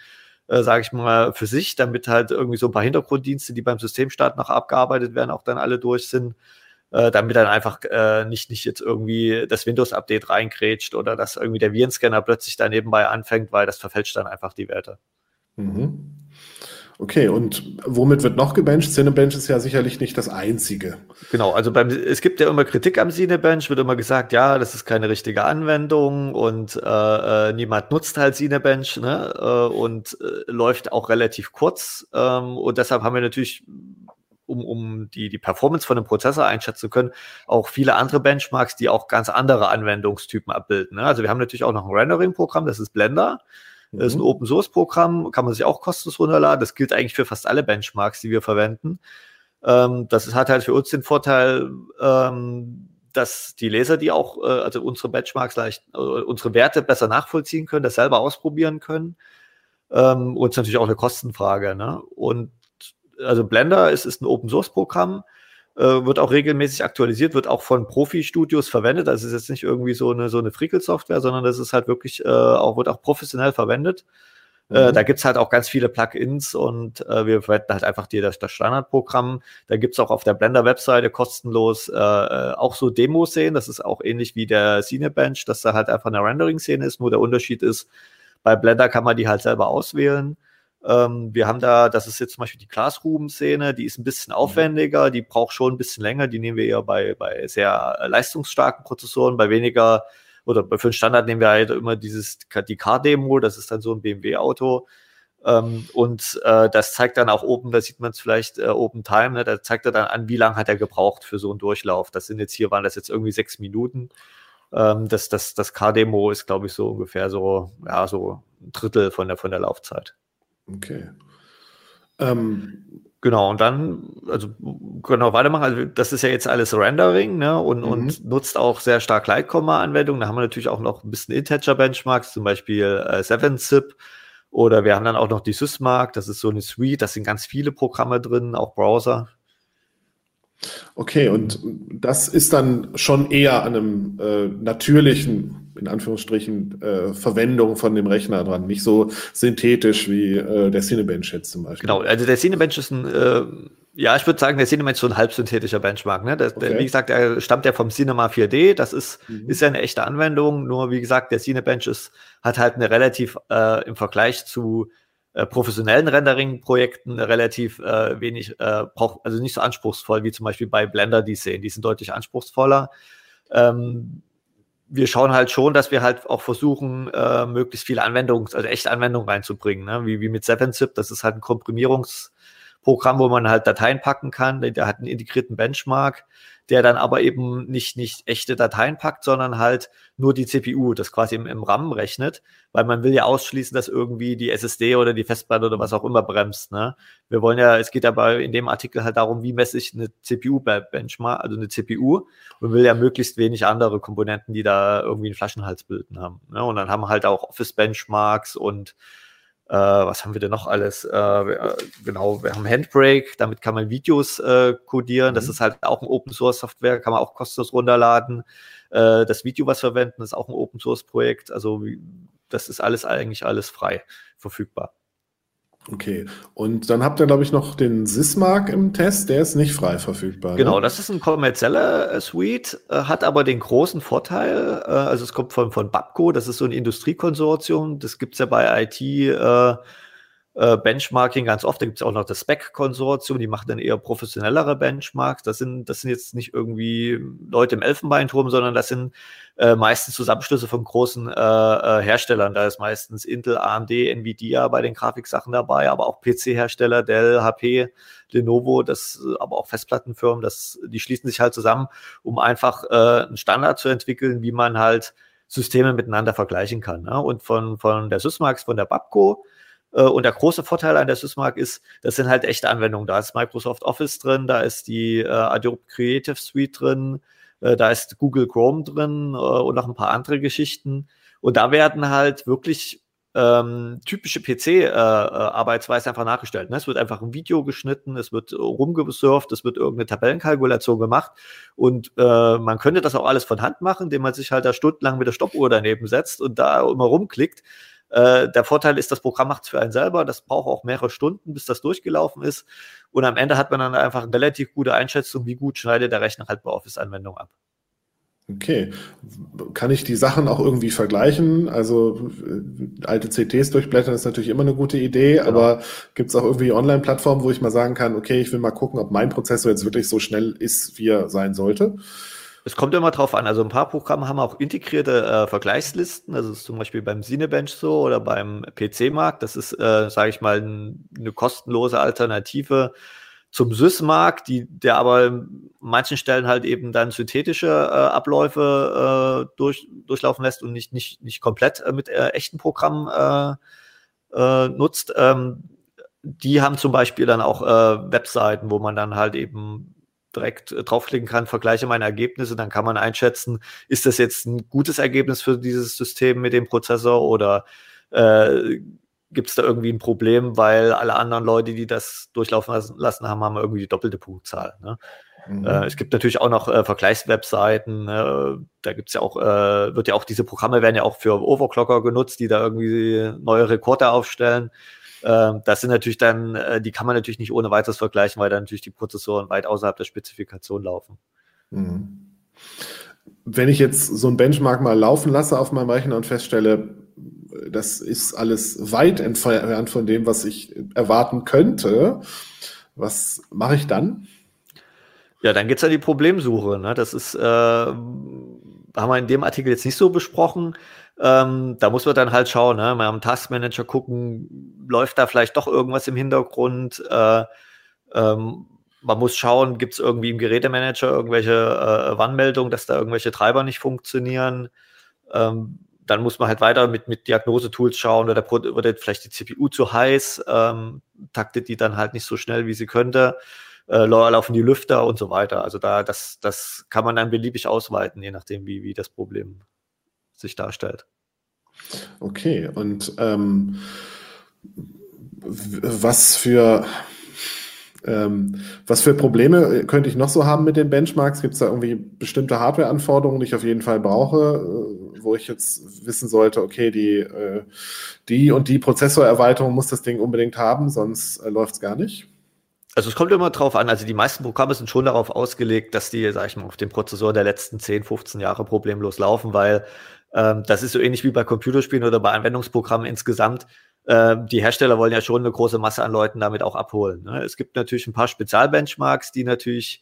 äh, sage ich mal, für sich, damit halt irgendwie so ein paar Hintergrunddienste, die beim Systemstart noch abgearbeitet werden, auch dann alle durch sind äh, damit dann einfach äh, nicht, nicht jetzt irgendwie das Windows-Update reingrätscht oder dass irgendwie der Virenscanner plötzlich da nebenbei anfängt, weil das verfälscht dann einfach die Werte. Mhm. Okay, und womit wird noch gebencht? Cinebench ist ja sicherlich nicht das einzige. Genau, also beim, es gibt ja immer Kritik am Cinebench, wird immer gesagt, ja, das ist keine richtige Anwendung und äh, äh, niemand nutzt halt Cinebench ne? Äh, und äh, läuft auch relativ kurz. Ähm, und deshalb haben wir natürlich um, um die, die Performance von einem Prozessor einschätzen zu können, auch viele andere Benchmarks, die auch ganz andere Anwendungstypen abbilden. Ne? Also wir haben natürlich auch noch ein Rendering-Programm, das ist Blender. Das ist ein mhm. Open-Source-Programm, kann man sich auch kostenlos runterladen. Das gilt eigentlich für fast alle Benchmarks, die wir verwenden. Ähm, das hat halt für uns den Vorteil, ähm, dass die Leser, die auch, äh, also unsere Benchmarks leicht, äh, unsere Werte besser nachvollziehen können, das selber ausprobieren können. Ähm, und es ist natürlich auch eine Kostenfrage. Ne? Und also Blender ist, ist ein Open Source Programm, äh, wird auch regelmäßig aktualisiert, wird auch von Profi-Studios verwendet. Also ist jetzt nicht irgendwie so eine, so eine Frickel-Software, sondern das ist halt wirklich äh, auch, wird auch professionell verwendet. Äh, mhm. Äh, da gibt's halt auch ganz viele Plugins und äh, wir verwenden halt einfach die, das, das Standardprogramm. Da gibt's auch auf der Blender-Webseite kostenlos äh, äh, auch so Demo-Szenen. Das ist auch ähnlich wie der Cinebench, dass da halt einfach eine Rendering-Szene ist. Nur der Unterschied ist, bei Blender kann man die halt selber auswählen. Ähm, wir haben da, das ist jetzt zum Beispiel die Classroom-Szene, die ist ein bisschen mhm. aufwendiger, die braucht schon ein bisschen länger, die nehmen wir eher bei, bei sehr äh, leistungsstarken Prozessoren, bei weniger oder für den Standard nehmen wir halt immer dieses, die Car-Demo, das ist dann so ein BMW-Auto. Ähm, und äh, das zeigt dann auch oben, da sieht man es vielleicht äh, Open Time, ne, da zeigt er dann an, wie lange hat er gebraucht für so einen Durchlauf. Das sind jetzt hier, waren das jetzt irgendwie sechs Minuten. Ähm, das das, das Car-Demo ist, glaube ich, so ungefähr so, ja, so ein Drittel von der, von der Laufzeit. Okay. Ähm, genau, und dann, also genau weitermachen. Also das ist ja jetzt alles Rendering, ne? Und, mhm. und nutzt auch sehr stark Light-Komma-Anwendungen. Da haben wir natürlich auch noch ein bisschen Integer-Benchmarks, zum Beispiel äh, 7-Zip. Oder wir haben dann auch noch die Sysmark, das ist so eine Suite, da sind ganz viele Programme drin, auch Browser. Okay, und das ist dann schon eher an einem äh, natürlichen in Anführungsstrichen äh, Verwendung von dem Rechner dran, nicht so synthetisch wie äh, der Cinebench jetzt zum Beispiel. Genau, also der Cinebench ist ein, äh, ja, ich würde sagen, der Cinebench ist so ein halbsynthetischer Benchmark. Ne? Der, okay. der, wie gesagt, der stammt ja vom Cinema 4D, das ist, mhm. ist ja eine echte Anwendung, nur wie gesagt, der Cinebench ist, hat halt eine relativ äh, im Vergleich zu äh, professionellen Rendering-Projekten relativ äh, wenig, äh, braucht, also nicht so anspruchsvoll wie zum Beispiel bei Blender die sehen. Die sind deutlich anspruchsvoller. Ähm, wir schauen halt schon, dass wir halt auch versuchen, äh, möglichst viele Anwendungen, also echte Anwendungen reinzubringen, ne? wie, wie mit 7-Zip. Das ist halt ein Komprimierungsprogramm, wo man halt Dateien packen kann. Der hat einen integrierten Benchmark der dann aber eben nicht, nicht echte Dateien packt, sondern halt nur die CPU, das quasi im, im RAM rechnet, weil man will ja ausschließen, dass irgendwie die SSD oder die Festplatte oder was auch immer bremst. Ne? Wir wollen ja, es geht aber in dem Artikel halt darum, wie messe ich eine CPU-Benchmark, also eine CPU und will ja möglichst wenig andere Komponenten, die da irgendwie einen Flaschenhals bilden haben. Ne? Und dann haben halt auch Office-Benchmarks und äh, was haben wir denn noch alles? Äh, äh, genau, wir haben Handbrake, damit kann man Videos äh, codieren. Mhm. Das ist halt auch ein Open Source Software, kann man auch kostenlos runterladen. Äh, das Video, was wir verwenden, ist auch ein Open Source Projekt. Also das ist alles eigentlich alles frei verfügbar. Okay, und dann habt ihr, glaube ich, noch den Sysmark im Test, der ist nicht frei verfügbar. Ne? Genau, das ist ein kommerzieller äh, Suite, äh, hat aber den großen Vorteil, äh, also es kommt von, von Babco, das ist so ein Industriekonsortium, das gibt es ja bei IT äh, äh, Benchmarking ganz oft. Da gibt es auch noch das Spec-Konsortium, die machen dann eher professionellere Benchmarks. Das sind, das sind jetzt nicht irgendwie Leute im Elfenbeinturm, sondern das sind äh, meistens Zusammenschlüsse von großen äh, äh, Herstellern. Da ist meistens Intel, AMD, Nvidia bei den Grafiksachen dabei, aber auch PC-Hersteller, Dell, HP, Lenovo, das, aber auch Festplattenfirmen, das, die schließen sich halt zusammen, um einfach äh, einen Standard zu entwickeln, wie man halt Systeme miteinander vergleichen kann. Ne? Und von, von der Sysmax, von der Babco, und der große Vorteil an der Sysmark ist, das sind halt echte Anwendungen. Da ist Microsoft Office drin, da ist die äh, Adobe Creative Suite drin, äh, da ist Google Chrome drin äh, und noch ein paar andere Geschichten. Und da werden halt wirklich ähm, typische PC-Arbeitsweise äh, einfach nachgestellt. Ne? Es wird einfach ein Video geschnitten, es wird rumgesurft, es wird irgendeine Tabellenkalkulation gemacht und äh, man könnte das auch alles von Hand machen, indem man sich halt da stundenlang mit der Stoppuhr daneben setzt und da immer rumklickt. Äh, der Vorteil ist, das Programm macht es für einen selber. Das braucht auch mehrere Stunden, bis das durchgelaufen ist. Und am Ende hat man dann einfach eine relativ gute Einschätzung, wie gut schneidet der Rechner halt bei Office-Anwendungen ab. Okay. Kann ich die Sachen auch irgendwie vergleichen? Also äh, alte CTs durchblättern ist natürlich immer eine gute Idee, genau. aber gibt es auch irgendwie Online-Plattformen, wo ich mal sagen kann, okay, ich will mal gucken, ob mein Prozessor jetzt wirklich so schnell ist, wie er sein sollte? Es kommt immer drauf an. Also ein paar Programme haben auch integrierte äh, Vergleichslisten. Das ist zum Beispiel beim Cinebench so oder beim PC-Markt. Das ist, äh, sage ich mal, ein, eine kostenlose Alternative zum Sys-Markt, die, der aber in manchen Stellen halt eben dann synthetische äh, Abläufe äh, durch, durchlaufen lässt und nicht, nicht, nicht komplett äh, mit äh, echten Programmen äh, äh, nutzt. Ähm, die haben zum Beispiel dann auch äh, Webseiten, wo man dann halt eben direkt äh, draufklicken kann, vergleiche meine Ergebnisse, dann kann man einschätzen, ist das jetzt ein gutes Ergebnis für dieses System mit dem Prozessor oder äh, gibt es da irgendwie ein Problem, weil alle anderen Leute, die das durchlaufen lassen haben, haben irgendwie die doppelte Punktzahl. Ne? Mhm. Äh, es gibt natürlich auch noch äh, Vergleichswebseiten. Äh, da gibt's ja auch, äh, wird ja auch diese Programme werden ja auch für Overclocker genutzt, die da irgendwie neue Rekorde aufstellen. Ähm, das sind natürlich dann, äh, die kann man natürlich nicht ohne weiteres vergleichen, weil dann natürlich die Prozessoren weit außerhalb der Spezifikation laufen. Mhm. Wenn ich jetzt so ein Benchmark mal laufen lasse auf meinem Rechner und feststelle, das ist alles weit entfernt von dem, was ich erwarten könnte, was mache ich dann? Ja, dann geht es an die Problemsuche. Ne? Das ist, äh, haben wir in dem Artikel jetzt nicht so besprochen. Ähm, da muss man dann halt schauen, ne? mal am Taskmanager gucken, läuft da vielleicht doch irgendwas im Hintergrund. Äh, ähm, man muss schauen, gibt es irgendwie im Gerätemanager irgendwelche äh, Warnmeldungen, dass da irgendwelche Treiber nicht funktionieren. Ähm, dann muss man halt weiter mit, mit Diagnosetools schauen, oder wird vielleicht die CPU zu heiß, ähm, taktet die dann halt nicht so schnell, wie sie könnte, äh, laufen die Lüfter und so weiter. Also da, das, das kann man dann beliebig ausweiten, je nachdem, wie, wie das Problem sich darstellt. Okay, und ähm, was für Ähm, was für Probleme könnte ich noch so haben mit den Benchmarks? Gibt es da irgendwie bestimmte Hardware-Anforderungen, die ich auf jeden Fall brauche, äh, wo ich jetzt wissen sollte, okay, die, äh, die und die Prozessorerweiterung muss das Ding unbedingt haben, sonst äh, läuft es gar nicht? Also es kommt immer drauf an, also die meisten Programme sind schon darauf ausgelegt, dass die, sag ich mal, auf dem Prozessor der letzten 10, 15 Jahre problemlos laufen, weil ähm, das ist so ähnlich wie bei Computerspielen oder bei Anwendungsprogrammen insgesamt. Ähm, die Hersteller wollen ja schon eine große Masse an Leuten damit auch abholen. Ne? Es gibt natürlich ein paar Spezialbenchmarks, die natürlich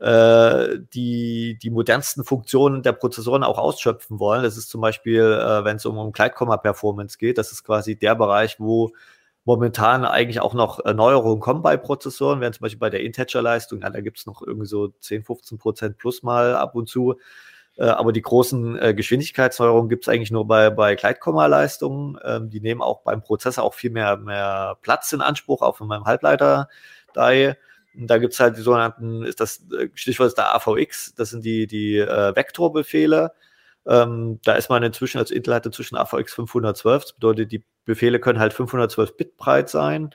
äh, die, die modernsten Funktionen der Prozessoren auch ausschöpfen wollen. Das ist zum Beispiel, äh, wenn es um, um Gleitkomma-Performance geht, das ist quasi der Bereich, wo momentan eigentlich auch noch Erneuerungen kommen bei Prozessoren, während zum Beispiel bei der Integer-Leistung, ja, da gibt es noch irgendwie so 10, 15 Prozent plus mal ab und zu. Äh, aber die großen äh, Geschwindigkeitsneuerungen gibt es eigentlich nur bei, bei Gleitkomma-Leistungen. Ähm, die nehmen auch beim Prozessor auch viel mehr, mehr Platz in Anspruch, auch von meinem Halbleiter-Die. Da gibt es halt die sogenannten, ist das äh, Stichwort ist der AVX, das sind die, die äh, Vektorbefehle. Ähm, da ist man inzwischen als Intel hatte zwischen AVX 512, das bedeutet, die Befehle können halt 512 Bit breit sein.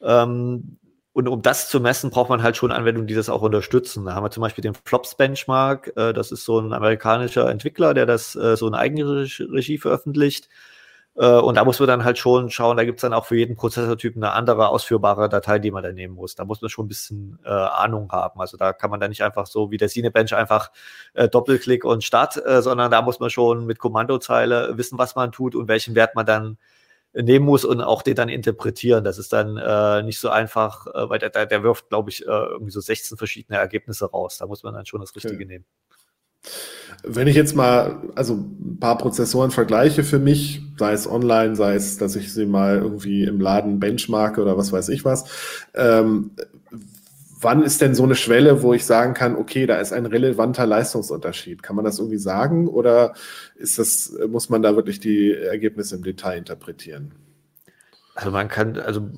Ähm, und um das zu messen, braucht man halt schon Anwendungen, die das auch unterstützen. Da haben wir zum Beispiel den Flops Benchmark. Äh, das ist so ein amerikanischer Entwickler, der das äh, so in Eigenregie veröffentlicht. Äh, und da muss man dann halt schon schauen, da gibt es dann auch für jeden Prozessortyp eine andere ausführbare Datei, die man da nehmen muss. Da muss man schon ein bisschen Ahnung haben. Also da kann man dann nicht einfach so wie der Cinebench einfach Doppelklick und Start, sondern da muss man schon mit Kommandozeile wissen, was man tut und welchen Wert man dann nehmen muss und auch den dann interpretieren. Das ist dann äh, nicht so einfach, äh, weil der, der, der wirft, glaube ich, äh, irgendwie so 16 verschiedene Ergebnisse raus. Da muss man dann schon das Richtige okay. nehmen. Wenn ich jetzt mal, also ein paar Prozessoren vergleiche für mich, sei es online, sei es, dass ich sie mal irgendwie im Laden benchmarke oder was weiß ich was, ähm, wann ist denn so eine Schwelle, wo ich sagen kann, okay, da ist ein relevanter Leistungsunterschied? Kann man das irgendwie sagen oder ist das, muss man da wirklich die Ergebnisse im Detail interpretieren? Also man kann, also,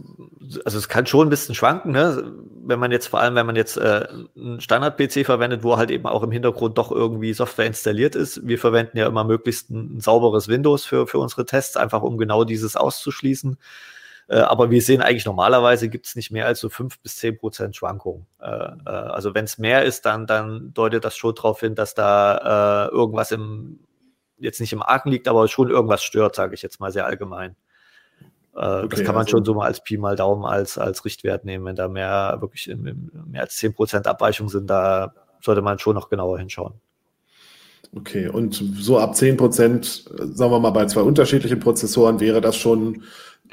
also es kann schon ein bisschen schwanken, ne? Wenn man jetzt, vor allem, wenn man jetzt äh, einen Standard-PC verwendet, wo halt eben auch im Hintergrund doch irgendwie Software installiert ist. Wir verwenden ja immer möglichst ein, ein sauberes Windows für, für unsere Tests, einfach um genau dieses auszuschließen. Äh, aber wir sehen eigentlich normalerweise gibt es nicht mehr als so fünf bis zehn Prozent Schwankungen. Äh, äh, also wenn es mehr ist, dann, dann deutet das schon darauf hin, dass da äh, irgendwas im, jetzt nicht im Argen liegt, aber schon irgendwas stört, sage ich jetzt mal sehr allgemein. Äh, okay, das kann man also, schon so mal als Pi mal Daumen als, als Richtwert nehmen. Wenn da mehr, wirklich in, in mehr als zehn Prozent Abweichung sind, da sollte man schon noch genauer hinschauen. Okay, und so ab 10 Prozent, sagen wir mal, bei zwei unterschiedlichen Prozessoren wäre das schon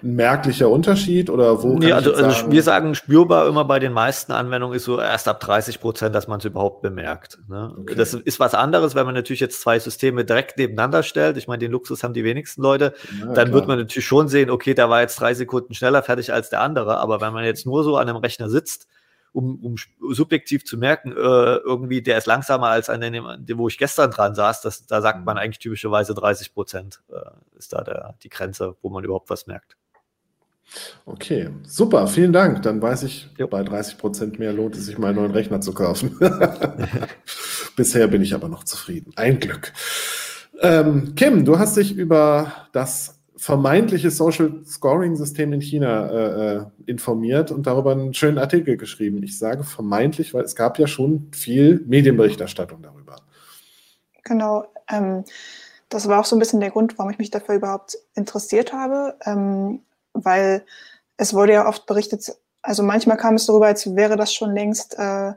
ein merklicher Unterschied oder wo? Nee, also, also sagen, also wir sagen spürbar immer bei den meisten Anwendungen ist so erst ab 30 Prozent, dass man es überhaupt bemerkt. Ne? Okay. Das ist was anderes, wenn man natürlich jetzt zwei Systeme direkt nebeneinander stellt. Ich meine, den Luxus haben die wenigsten Leute. Ja, dann klar. wird man natürlich schon sehen, okay, der war jetzt drei Sekunden schneller fertig als der andere. Aber wenn man jetzt nur so an einem Rechner sitzt, um, um subjektiv zu merken, äh, irgendwie der ist langsamer als an dem, wo ich gestern dran saß, das, da sagt man mhm. eigentlich typischerweise 30 Prozent äh, ist da der, die Grenze, wo man überhaupt was merkt. Okay, super, vielen Dank. Dann weiß ich, jo. bei 30 Prozent mehr lohnt es sich, mal einen neuen Rechner zu kaufen. Bisher bin ich aber noch zufrieden. Ein Glück. Ähm, Kim, du hast dich über das vermeintliche Social Scoring System in China äh, äh, informiert und darüber einen schönen Artikel geschrieben. Ich sage vermeintlich, weil es gab ja schon viel Medienberichterstattung darüber. Genau. Ähm, das war auch so ein bisschen der Grund, warum ich mich dafür überhaupt interessiert habe. Ähm, weil es wurde ja oft berichtet, also manchmal kam es darüber, als wäre das schon längst, äh,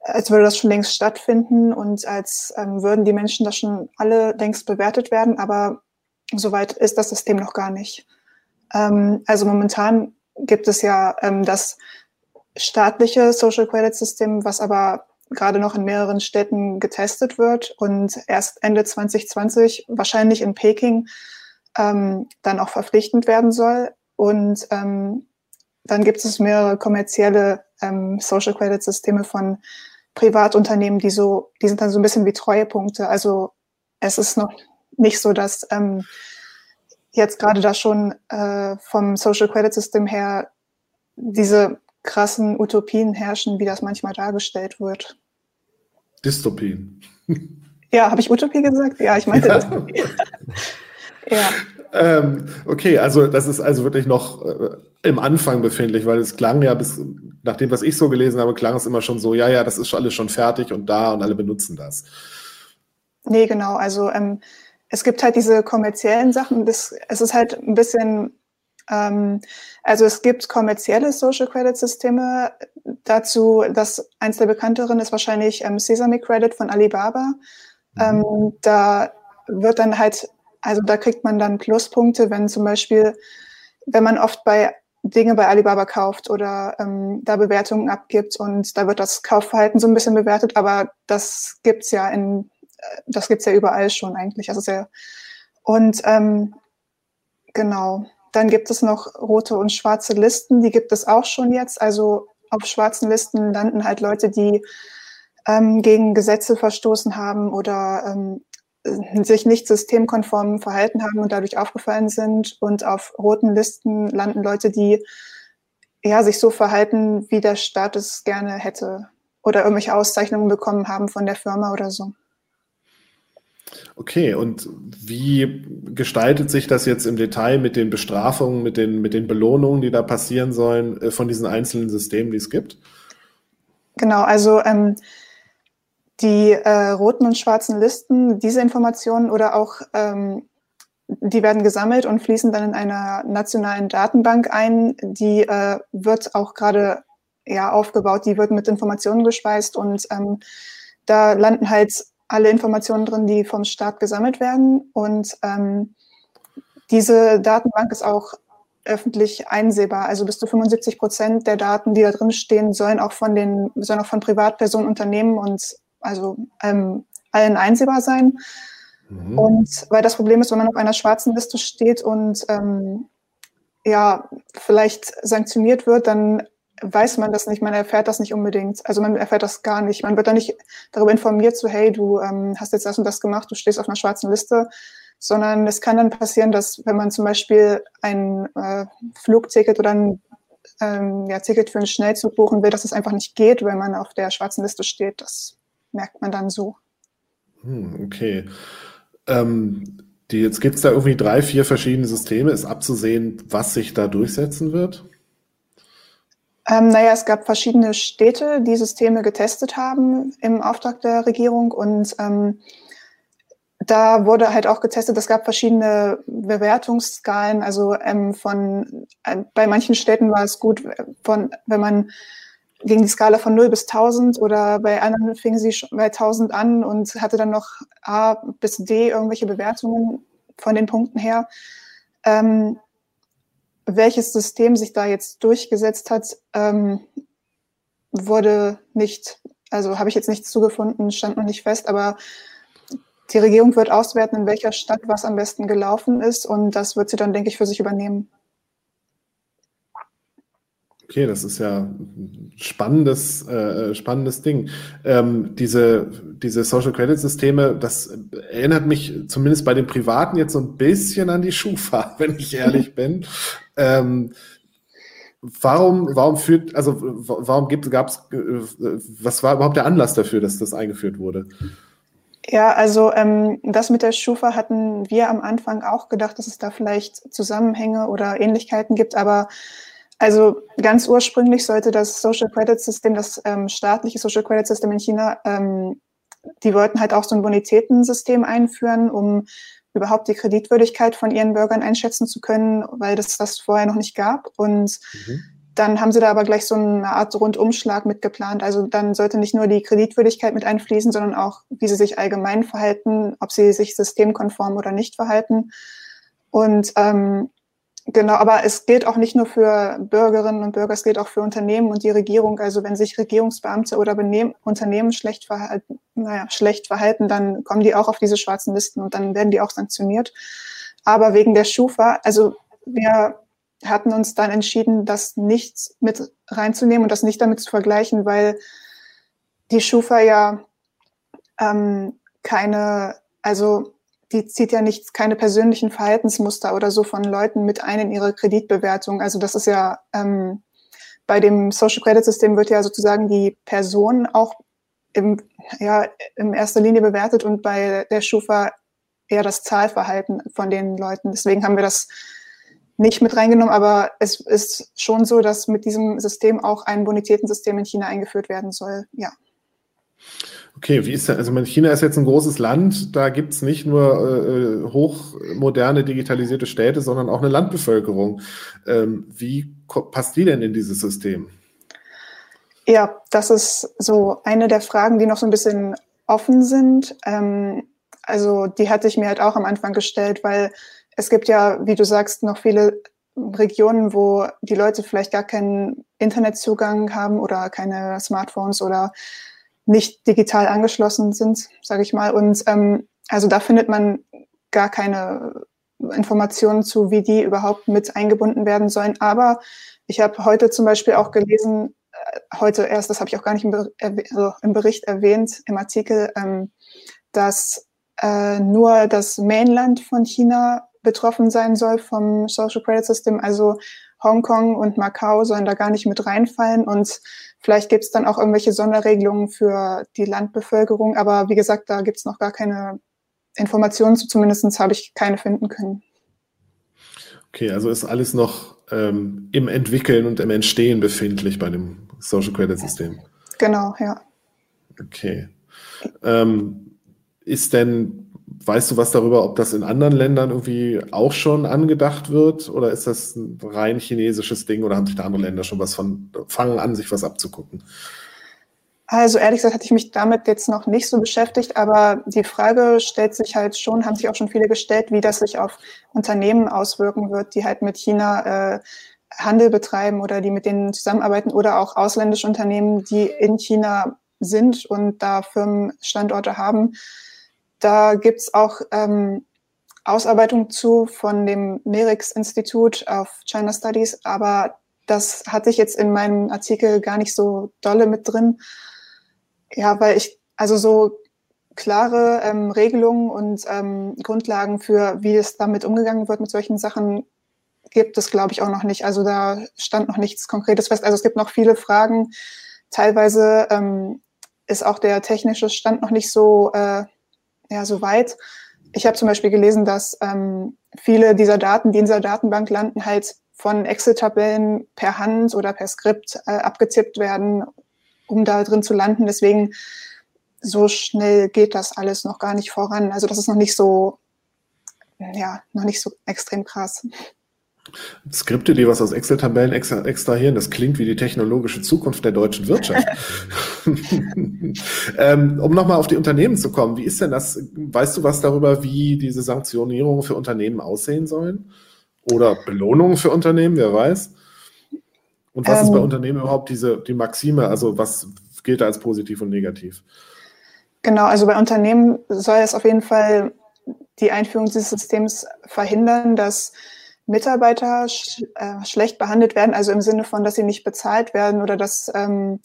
als würde das schon längst stattfinden und als ähm, würden die Menschen das schon alle längst bewertet werden, aber soweit ist das System noch gar nicht. Ähm, also momentan gibt es ja ähm, das staatliche Social Credit System, was aber gerade noch in mehreren Städten getestet wird und erst Ende 2020 wahrscheinlich in Peking ähm, dann auch verpflichtend werden soll. Und ähm, dann gibt es mehrere kommerzielle ähm, Social Credit Systeme von Privatunternehmen, die so, die sind dann so ein bisschen wie Treuepunkte. Also es ist noch nicht so, dass ähm, jetzt gerade da schon äh, vom Social Credit System her diese krassen Utopien herrschen, wie das manchmal dargestellt wird. Dystopien. Ja, habe ich Utopie gesagt? Ja, ich meinte ja. Ja. Ähm, okay, also das ist also wirklich noch äh, im Anfang befindlich, weil es klang ja bis, nach dem, was ich so gelesen habe, klang es immer schon so, ja, ja, das ist alles schon fertig und da und alle benutzen das. Nee, genau. Also ähm, es gibt halt diese kommerziellen Sachen. Das, es ist halt ein bisschen, ähm, also es gibt kommerzielle Social Credit Systeme. Dazu, das eins der bekannteren ist wahrscheinlich ähm, Sesame Credit von Alibaba. Mhm. Ähm, da wird dann halt, also da kriegt man dann Pluspunkte, wenn zum Beispiel, wenn man oft bei Dinge bei Alibaba kauft oder ähm, da Bewertungen abgibt und da wird das Kaufverhalten so ein bisschen bewertet, aber das gibt's ja in, äh, das gibt's ja überall schon eigentlich. Also sehr, und ähm, genau, dann gibt es noch rote und schwarze Listen, die gibt es auch schon jetzt. Also auf schwarzen Listen landen halt Leute, die ähm, gegen Gesetze verstoßen haben oder ähm, sich nicht systemkonform verhalten haben und dadurch aufgefallen sind. Und auf roten Listen landen Leute, die ja, sich so verhalten, wie der Staat es gerne hätte oder irgendwelche Auszeichnungen bekommen haben von der Firma oder so. Okay, und wie gestaltet sich das jetzt im Detail mit den Bestrafungen, mit den, mit den Belohnungen, die da passieren sollen, äh, von diesen einzelnen Systemen, die es gibt? Genau, also ähm, die äh, roten und schwarzen Listen, diese Informationen oder auch, ähm, die werden gesammelt und fließen dann in einer nationalen Datenbank ein. Die äh, wird auch gerade ja, aufgebaut, die wird mit Informationen gespeist und ähm, da landen halt alle Informationen drin, die vom Staat gesammelt werden. Und ähm, diese Datenbank ist auch öffentlich einsehbar. Also bis zu 75 Prozent der Daten, die da drin stehen, sollen auch von den, sollen auch von Privatpersonen, Unternehmen und also ähm, allen einsehbar sein. Mhm. Und weil das Problem ist, wenn man auf einer schwarzen Liste steht und ähm, ja, vielleicht sanktioniert wird, dann weiß man das nicht, man erfährt das nicht unbedingt. Also man erfährt das gar nicht. Man wird da nicht darüber informiert, so hey, du ähm, hast jetzt das und das gemacht, du stehst auf einer schwarzen Liste, sondern es kann dann passieren, dass wenn man zum Beispiel ein äh, Flugticket oder ein ähm, ja, Ticket für einen Schnellzug buchen will, dass es einfach nicht geht, wenn man auf der schwarzen Liste steht. Das merkt man dann so. Hm, okay. Ähm, die, jetzt gibt es da irgendwie drei, vier verschiedene Systeme. Ist abzusehen, was sich da durchsetzen wird? Ähm, naja, es gab verschiedene Städte, die Systeme getestet haben im Auftrag der Regierung und ähm, da wurde halt auch getestet, es gab verschiedene Bewertungsskalen. Also ähm, von äh, bei manchen Städten war es gut, von wenn man ging die Skala von 0 bis 1000 oder bei anderen fing sie bei 1000 an und hatte dann noch A bis D irgendwelche Bewertungen von den Punkten her. Ähm, welches System sich da jetzt durchgesetzt hat, ähm, wurde nicht, also habe ich jetzt nichts zugefunden, stand noch nicht fest, aber die Regierung wird auswerten, in welcher Stadt was am besten gelaufen ist und das wird sie dann, denke ich, für sich übernehmen. Okay, das ist ja ein spannendes, äh, spannendes Ding. Ähm, diese, diese Social Credit Systeme, das erinnert mich zumindest bei den Privaten jetzt so ein bisschen an die Schufa, wenn ich ehrlich bin. Ähm, warum, warum führt, also warum gibt, gab es, äh, was war überhaupt der Anlass dafür, dass das eingeführt wurde? Ja, also ähm, das mit der Schufa hatten wir am Anfang auch gedacht, dass es da vielleicht Zusammenhänge oder Ähnlichkeiten gibt, aber also ganz ursprünglich sollte das Social Credit System, das ähm, staatliche Social Credit System in China, ähm, die wollten halt auch so ein Bonitätensystem einführen, um überhaupt die Kreditwürdigkeit von ihren Bürgern einschätzen zu können, weil das das vorher noch nicht gab. Und mhm. dann haben sie da aber gleich so eine Art Rundumschlag mitgeplant. Also dann sollte nicht nur die Kreditwürdigkeit mit einfließen, sondern auch, wie sie sich allgemein verhalten, ob sie sich systemkonform oder nicht verhalten. Und ähm, Genau, aber es gilt auch nicht nur für Bürgerinnen und Bürger, es gilt auch für Unternehmen und die Regierung. Also wenn sich Regierungsbeamte oder Benehm Unternehmen schlecht verhalten, naja, schlecht verhalten, dann kommen die auch auf diese schwarzen Listen und dann werden die auch sanktioniert. Aber wegen der Schufa, also wir hatten uns dann entschieden, das nicht mit reinzunehmen und das nicht damit zu vergleichen, weil die Schufa ja ähm, keine, also die zieht ja nicht keine persönlichen Verhaltensmuster oder so von Leuten mit ein in ihre Kreditbewertung. Also das ist ja ähm, bei dem Social Credit System wird ja sozusagen die Person auch im, ja, in erster Linie bewertet und bei der Schufa eher das Zahlverhalten von den Leuten. Deswegen haben wir das nicht mit reingenommen, aber es ist schon so, dass mit diesem System auch ein Bonitätensystem in China eingeführt werden soll. Ja. Okay, wie ist das? Also China ist jetzt ein großes Land, da gibt es nicht nur äh, hochmoderne digitalisierte Städte, sondern auch eine Landbevölkerung. Ähm, wie passt die denn in dieses System? Ja, das ist so eine der Fragen, die noch so ein bisschen offen sind. Ähm, also die hatte ich mir halt auch am Anfang gestellt, weil es gibt ja, wie du sagst, noch viele Regionen, wo die Leute vielleicht gar keinen Internetzugang haben oder keine Smartphones oder nicht digital angeschlossen sind, sage ich mal. Und ähm, also da findet man gar keine Informationen zu, wie die überhaupt mit eingebunden werden sollen. Aber ich habe heute zum Beispiel auch gelesen, äh, heute erst, das habe ich auch gar nicht im, Ber also im, Bericht erwähnt, im Artikel, ähm, dass äh, nur das Mainland von China betroffen sein soll vom Social Credit System. Also Hongkong und Macau sollen da gar nicht mit reinfallen und vielleicht gibt es dann auch irgendwelche Sonderregelungen für die Landbevölkerung, aber wie gesagt, da gibt es noch gar keine Informationen zu, zumindest habe ich keine finden können. Okay, also ist alles noch ähm, im Entwickeln und im Entstehen befindlich bei dem Social Credit System. Genau, ja. Okay. Ähm, ist denn Weißt du was darüber, ob das in anderen Ländern irgendwie auch schon angedacht wird? Oder ist das ein rein chinesisches Ding oder haben sich da andere Länder schon was von, fangen an, sich was abzugucken? Also ehrlich gesagt hatte ich mich damit jetzt noch nicht so beschäftigt, aber die Frage stellt sich halt schon, haben sich auch schon viele gestellt, wie das sich auf Unternehmen auswirken wird, die halt mit China äh, Handel betreiben oder die mit denen zusammenarbeiten oder auch ausländische Unternehmen, die in China sind und da Firmenstandorte haben. Da gibt's auch ähm, Ausarbeitung zu von dem MERIX-Institut of China Studies, aber das hatte ich jetzt in meinem Artikel gar nicht so dolle mit drin. Ja, weil ich, also so klare ähm, Regelungen und ähm, Grundlagen für, wie es damit umgegangen wird mit solchen Sachen, gibt es, glaube ich, auch noch nicht. Also da stand noch nichts Konkretes fest. Also es gibt noch viele Fragen. Teilweise ähm, ist auch der technische Stand noch nicht so äh, ja, soweit. Ich habe zum Beispiel gelesen, dass ähm, viele dieser Daten, die in dieser Datenbank landen, halt von Excel-Tabellen per Hand oder per Skript äh, abgetippt werden, um da drin zu landen. Deswegen so schnell geht das alles noch gar nicht voran. Also das ist noch nicht so, ja, noch nicht so extrem krass. Skripte, die was aus Excel-Tabellen extrahieren, das klingt wie die technologische Zukunft der deutschen Wirtschaft. ähm, um nochmal auf die Unternehmen zu kommen, wie ist denn das? Weißt du was darüber, wie diese Sanktionierungen für Unternehmen aussehen sollen? Oder Belohnungen für Unternehmen, wer weiß? Und was ähm, ist bei ähm. Unternehmen überhaupt diese, die Maxime? Also was gilt da als positiv und negativ? Genau, also bei Unternehmen soll es auf jeden Fall die Einführung dieses Systems verhindern, dass Mitarbeiter sch äh, schlecht behandelt werden, also im Sinne von, dass sie nicht bezahlt werden oder dass ähm,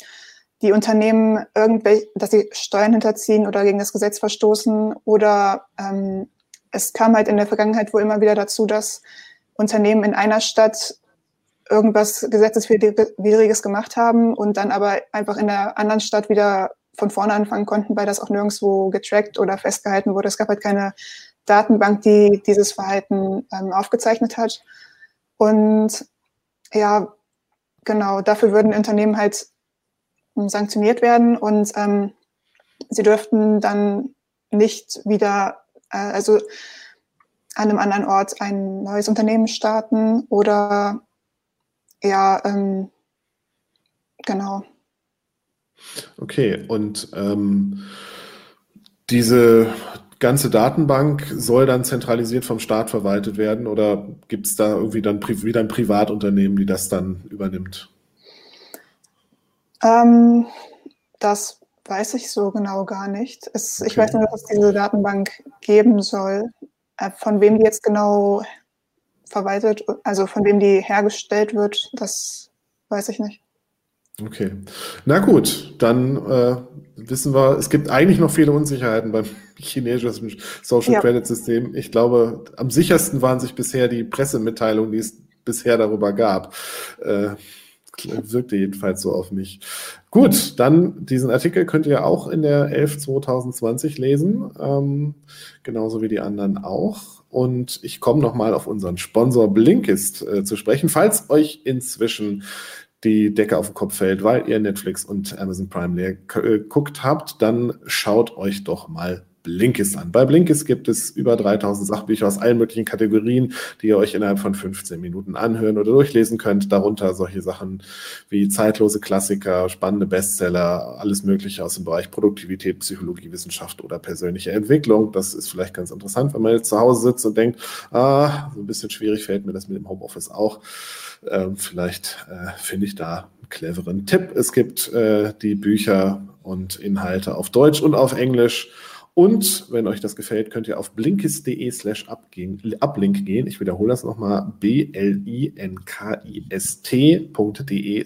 die Unternehmen irgendwelche, dass sie Steuern hinterziehen oder gegen das Gesetz verstoßen oder ähm, es kam halt in der Vergangenheit wohl immer wieder dazu, dass Unternehmen in einer Stadt irgendwas Gesetzeswidriges gemacht haben und dann aber einfach in der anderen Stadt wieder von vorne anfangen konnten, weil das auch nirgendwo getrackt oder festgehalten wurde. Es gab halt keine Datenbank, die dieses Verhalten ähm, aufgezeichnet hat. Und ja, genau, dafür würden Unternehmen halt ähm, sanktioniert werden und ähm, sie dürften dann nicht wieder, äh, also an einem anderen Ort ein neues Unternehmen starten oder ja, ähm, genau. Okay, und ähm, diese ganze Datenbank soll dann zentralisiert vom Staat verwaltet werden oder gibt es da irgendwie dann wieder ein Privatunternehmen, die das dann übernimmt? Ähm, das weiß ich so genau gar nicht. Es, okay. Ich weiß nur, dass es diese Datenbank geben soll. Äh, von wem die jetzt genau verwaltet, also von wem die hergestellt wird, das weiß ich nicht. Okay. Na gut, dann äh, wissen wir, es gibt eigentlich noch viele Unsicherheiten beim chinesischen Social ja. Credit System. Ich glaube, am sichersten waren sich bisher die Pressemitteilungen, die es bisher darüber gab. Äh, wirkte jedenfalls so auf mich. Gut, dann diesen Artikel könnt ihr auch in der 11 2020 lesen, ähm, genauso wie die anderen auch. und ich komme nochmal auf unseren Sponsor Blinkist äh, zu sprechen. Falls euch inzwischen die Decke auf den Kopf fällt, weil ihr Netflix und Amazon Prime leer äh, guckt habt, dann schaut euch doch mal Blinkist an. Bei Blinkist gibt es über 3000 Sachbücher aus allen möglichen Kategorien, die ihr euch innerhalb von 15 Minuten anhören oder durchlesen könnt. Darunter solche Sachen wie zeitlose Klassiker, spannende Bestseller, alles Mögliche aus dem Bereich Produktivität, Psychologie, Wissenschaft oder persönliche Entwicklung. Das ist vielleicht ganz interessant, wenn man jetzt zu Hause sitzt und denkt, ah, so ein bisschen schwierig fällt mir das mit dem Homeoffice auch. Ähm, vielleicht äh, finde ich da einen cleveren Tipp. Es gibt äh, die Bücher und Inhalte auf Deutsch und auf Englisch. Und wenn euch das gefällt, könnt ihr auf blinkist.de slash uplink gehen. Ich wiederhole das nochmal, b-l-i-n-k-i-s-t.de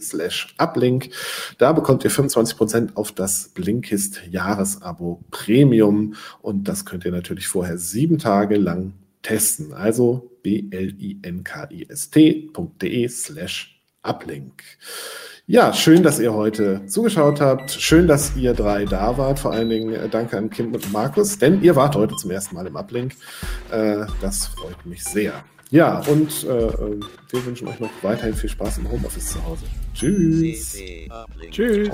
slash uplink. Da bekommt ihr 25% auf das Blinkist Jahresabo Premium und das könnt ihr natürlich vorher sieben Tage lang testen. Also b-l-i-n-k-i-s-t.de slash uplink. Ja, schön, dass ihr heute zugeschaut habt. Schön, dass ihr drei da wart. Vor allen Dingen äh, danke an Kim und Markus, denn ihr wart heute zum ersten Mal im Uplink. Äh, das freut mich sehr. Ja, und äh, äh wir wünschen euch noch weiterhin viel Spaß im Homeoffice zu Hause. Tschüss. Tschüss.